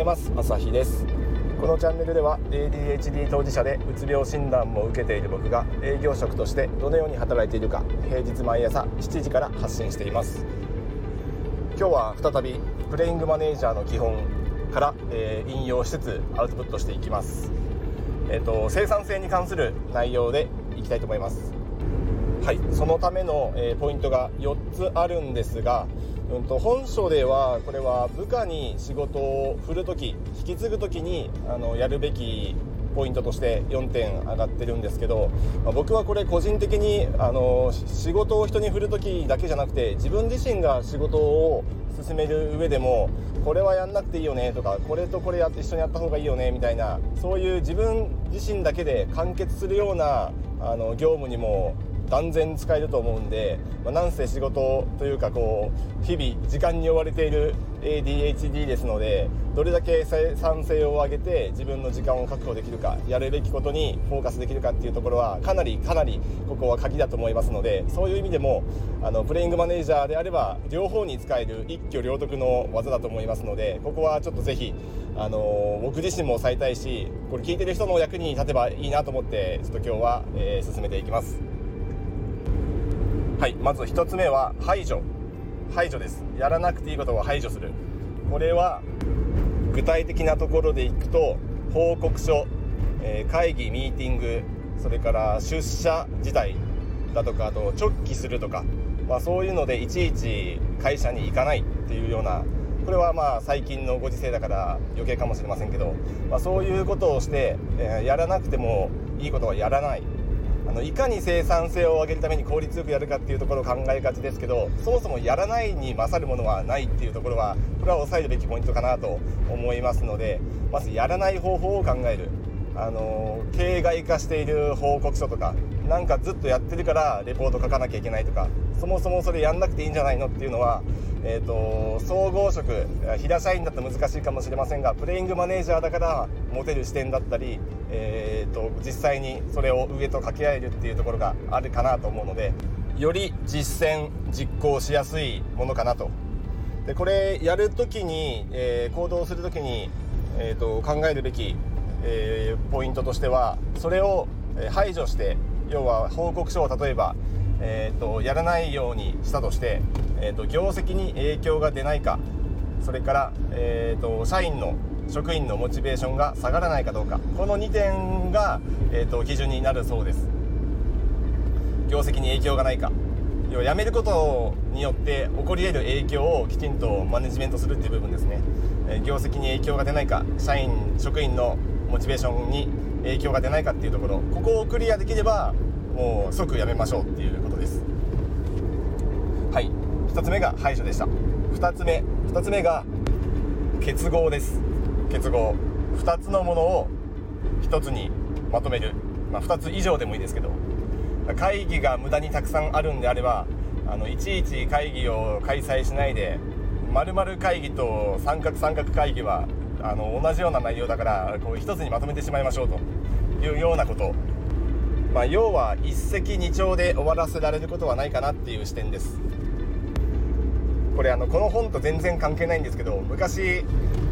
ざいます。朝日です。このチャンネルでは ADHD 当事者でうつ病診断も受けている僕が営業職としてどのように働いているか平日毎朝7時から発信しています。今日は再びプレイングマネージャーの基本から、えー、引用しつつアウトプットしていきます。えっ、ー、と生産性に関する内容でいきたいと思います。はい。そのための、えー、ポイントが4つあるんですがうんと、本書ではこれは部下に仕事を振るとき引き継ぐときにあのやるべきポイントとして4点上がってるんですけど、まあ、僕はこれ個人的にあの仕事を人に振るときだけじゃなくて自分自身が仕事を進める上でもこれはやんなくていいよねとかこれとこれやって一緒にやった方がいいよねみたいなそういう自分自身だけで完結するようなあの業務にも断然使えると思うんで、まあ、なんせ仕事というかこう日々時間に追われている ADHD ですのでどれだけ生産性を上げて自分の時間を確保できるかやるべきことにフォーカスできるかっていうところはかなりかなりここは鍵だと思いますのでそういう意味でもあのプレイングマネージャーであれば両方に使える一挙両得の技だと思いますのでここはちょっとぜひあの僕自身も抑えたいしこれ聞いてる人の役に立てばいいなと思ってちょっと今日は、えー、進めていきます。はいまず1つ目は排除。排除です。やらなくていいことを排除する。これは具体的なところでいくと報告書、えー、会議ミーティングそれから出社自体だとかあと直帰するとか、まあ、そういうのでいちいち会社に行かないっていうようなこれはまあ最近のご時世だから余計かもしれませんけど、まあ、そういうことをして、えー、やらなくてもいいことはやらない。あのいかに生産性を上げるために効率よくやるかっていうところを考えがちですけどそもそもやらないに勝るものはないっていうところはこれは抑えるべきポイントかなと思いますのでまずやらない方法を考える。あの形骸化している報告書とかなんかずっとやってるからレポート書かなきゃいけないとかそもそもそれやんなくていいんじゃないのっていうのは、えーと、総合職平社員だと難しいかもしれませんがプレイングマネージャーだから持てる視点だったり、えーと、実際にそれを上と掛け合えるっていうところがあるかなと思うのでより実践実行しやすいものかなと。でこれやるときに、えー、行動するときに、えーと考えるべきえー、ポイントとしてはそれを排除して要は報告書を例えば、えーと、やらないようにしたとして、えーと、業績に影響が出ないかそれから、えーと、社員の職員のモチベーションが下がらないかどうか。この2点が、えー、と基準になるそうです。業績に影響がないか。要は辞めることによって起こり得る影響をきちんとマネジメントするっていう部分ですね、え業績に影響が出ないか社員職員のモチベーションに影響が出ないかっていうところ。ここをクリアできればもう即やめましょうっていうことです。はい。1つ目が排除でした。2つ目。2つ目が結合です。結合。2つのものを1つにまとめる、まあ、2つ以上でもいいですけど。会議が無駄にたくさんあるんであればあのいちいち会議を開催しないで〇〇会議と三角三角会議はあの同じような内容だからこう一つにまとめてしまいましょうと。いうようなこと、まあ、要は一石二鳥で終わらせられることはないかなっていう視点です。これあのこの本と全然関係ないんですけど昔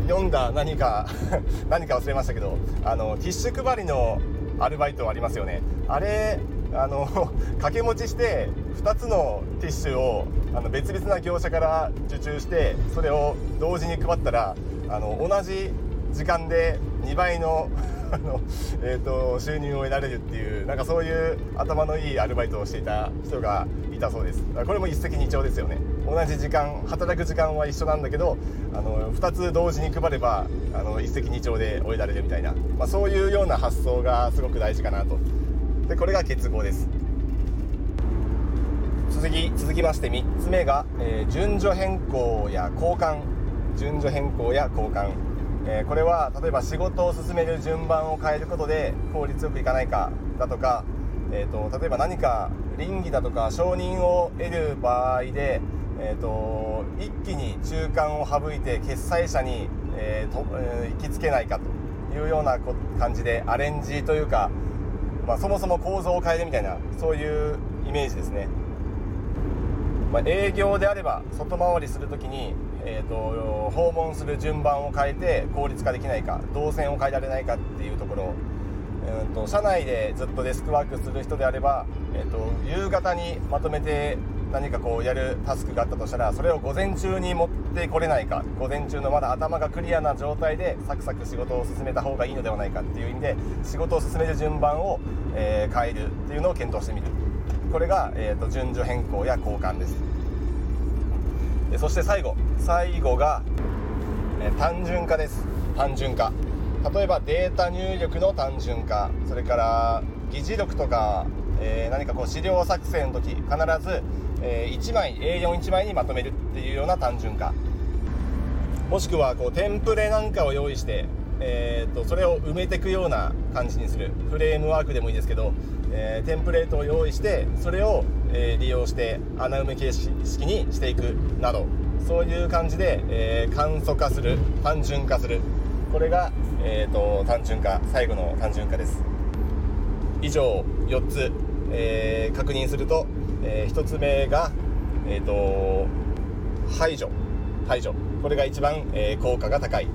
読んだ何か 何か忘れましたけどあのティッシュ配りのアルバイトありますよね。あれあの 掛け持ちして2つのティッシュをあの別々な業者から受注してそれを同時に配ったらあの同じ時間で2倍の あの、えーと、収入を得られるっていうなんかそういう頭のいいアルバイトをしていた人がいたそうです。これも一石二鳥ですよね。同じ時間働く時間は一緒なんだけどあの2つ同時に配ればあの一石二鳥で終えられるみたいな、まあ、そういうような発想がすごく大事かなと。でこれが結合です。続き続きまして3つ目が、えー、順序変更や交換。順序変更や交換、えー、これは例えば仕事を進める順番を変えることで効率よくいかないかだとか、えーと、例えば何か倫理だとか承認を得る場合で、えーと、一気に中間を省いて決裁者に、えーとえー、行きつけないかというような感じでアレンジというか、まあ、そもそも構造を変えるみたいなそういうイメージですね。まあ、営業であれば外回りする時に、えーと、訪問する順番を変えて効率化できないか動線を変えられないかっていうところ、えーと、社内でずっとデスクワークする人であれば、えーと夕方にまとめて何かこうやるタスクがあったとしたらそれを午前中に持ってこれないか午前中のまだ頭がクリアな状態でサクサク仕事を進めた方がいいのではないかっていう意味で仕事を進める順番を、えー、変えるっていうのを検討してみる。これが、えーと、順序変更。や交換です。でそして最後。最後が、え、単純化です。単純化。例えばデータ入力の単純化。それから議事録とか、えー、何かこう資料作成の時必ずえー、1枚 A41 枚にまとめるっていうような単純化。もしくはこうテンプレなんかを用意して、えーと、それを埋めていくような感じにする。フレームワークでもいいですけど、えー、テンプレートを用意してそれを、えー、利用して穴埋め形式にしていくなど。そういう感じで、えー、簡素化する単純化する。これが、えーと単純化最後の単純化です。以上4つ、えー、確認するとえー、1つ目が、えーと、排除。排除。これが一番、えー、効果が高い。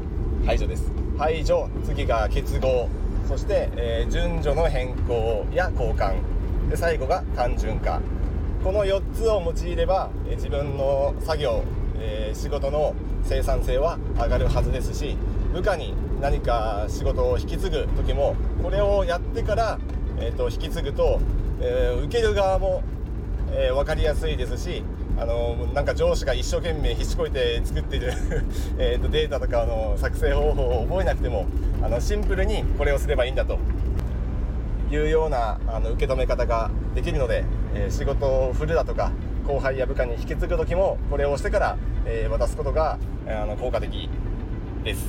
排除です。排除次が結合。そして、えー、順序の変更や交換。で最後が単純化。この4つを用いれば、えー、自分の作業、え、仕事の生産性は上がるはずですし部下に何か仕事を引き継ぐ時もこれをやってから、えーと、引き継ぐと、え、受ける側もえー、分かりやすいですしあのなんか上司が一生懸命必死こいて作っている えとデータとかの作成方法を覚えなくてもあのシンプルにこれをすればいいんだと。いうようなあの受け止め方ができるので、えー、仕事を振るだとか後輩や部下に引き継ぐ時もこれをしてから、えー、渡すことがあの効果的です。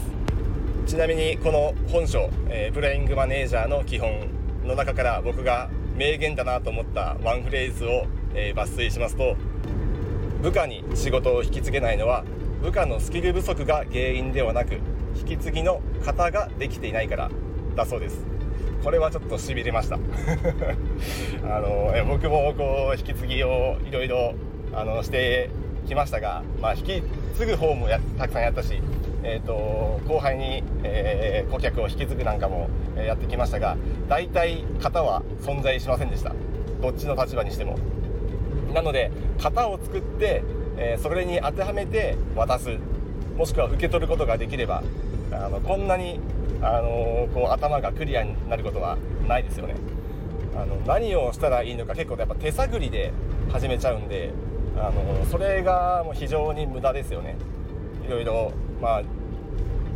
ちなみにこの本書、えー、プレイングマネージャーの基本の中から僕が名言だなと思ったワンフレーズをえー、抜粋しますと部下に仕事を引き継げないのは部下のスキル不足が原因ではなく引き継ぎの型ができていないからだそうです。これはちょっとしびれました。あのえ僕もこう引き継ぎをいろいろしてきましたが、まあ、引き継ぐ方もやたくさんやったし、えーと、後輩に、えー、顧客を引き継ぐなんかもえやってきましたが大体型は存在しませんでした。どっちの立場にしても。なので型を作って、えー、それに当てはめて渡す。もしくは受け取ることができればあのこんなに、あの、こう頭がクリアになることはないですよね。あの何をしたらいいのか結構やっぱ手探りで始めちゃうんで、あの、それがもう非常に無駄ですよね。いろいろまあ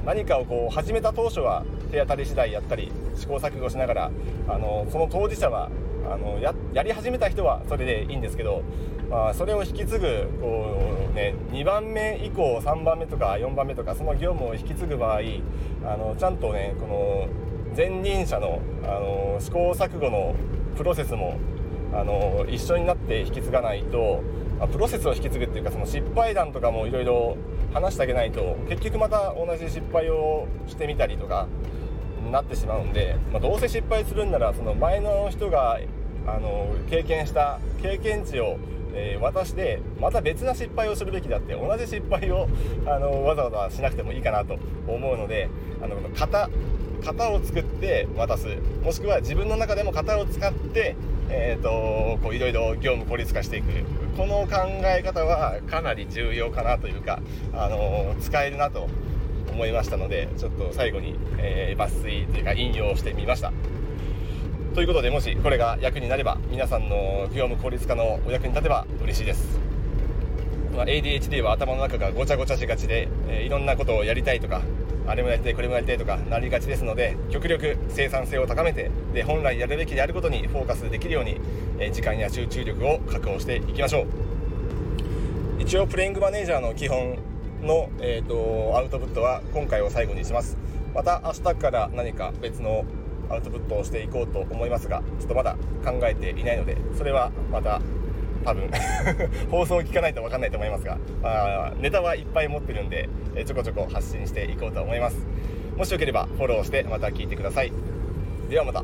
何かをこう始めた当初は手当たり次第やったり試行錯誤しながらあのその当事者はあのややり始めた人はそれでいいんですけど、まあ、それを引き継ぐこう、ね、2番目以降3番目とか4番目とかその業務を引き継ぐ場合あのちゃんとねこの前任者のあの試行錯誤のプロセスもあの一緒になって引き継がないとまプロセスを引き継ぐっていうかその失敗談とかもいろいろ話してあげないと結局また同じ失敗をしてみたりとかなってしまうんで、まあ、どうせ失敗するんならその前の人があの経験した経験値を、えー、渡してまた別な失敗をするべきだって同じ失敗をあのわざわざしなくてもいいかなと思うのであの型型を作って渡すもしくは自分の中でも型を使ってえーと、こういろいろ業務効率化していくこの考え方はかなり重要かなというか、あの使えるなと思いましたのでちょっと最後に、えー、抜粋というか引用してみました。ということでもしこれが役になれば皆さんの業務効率化のお役に立てば嬉しいです、まあ、ADHD は頭の中がごちゃごちゃしがちで、えー、いろんなことをやりたいとかあれもやりたいこれもやりたいとかなりがちですので極力生産性を高めてで本来やるべきであることにフォーカスできるように、えー、時間や集中力を確保していきましょう。一応プレイングマネージャーの基本の、えーとアウトプットは今回を最後にします。また明日から何か別のアウトプットをしていこうと思いますがちょっとまだ考えていないのでそれはまた多分 放送を聞かないと分かんないと思いますが、あ、ネタはいっぱい持ってるんでちょこちょこ発信していこうと思います。もしよければフォローしてまた聞いてください。ではまた。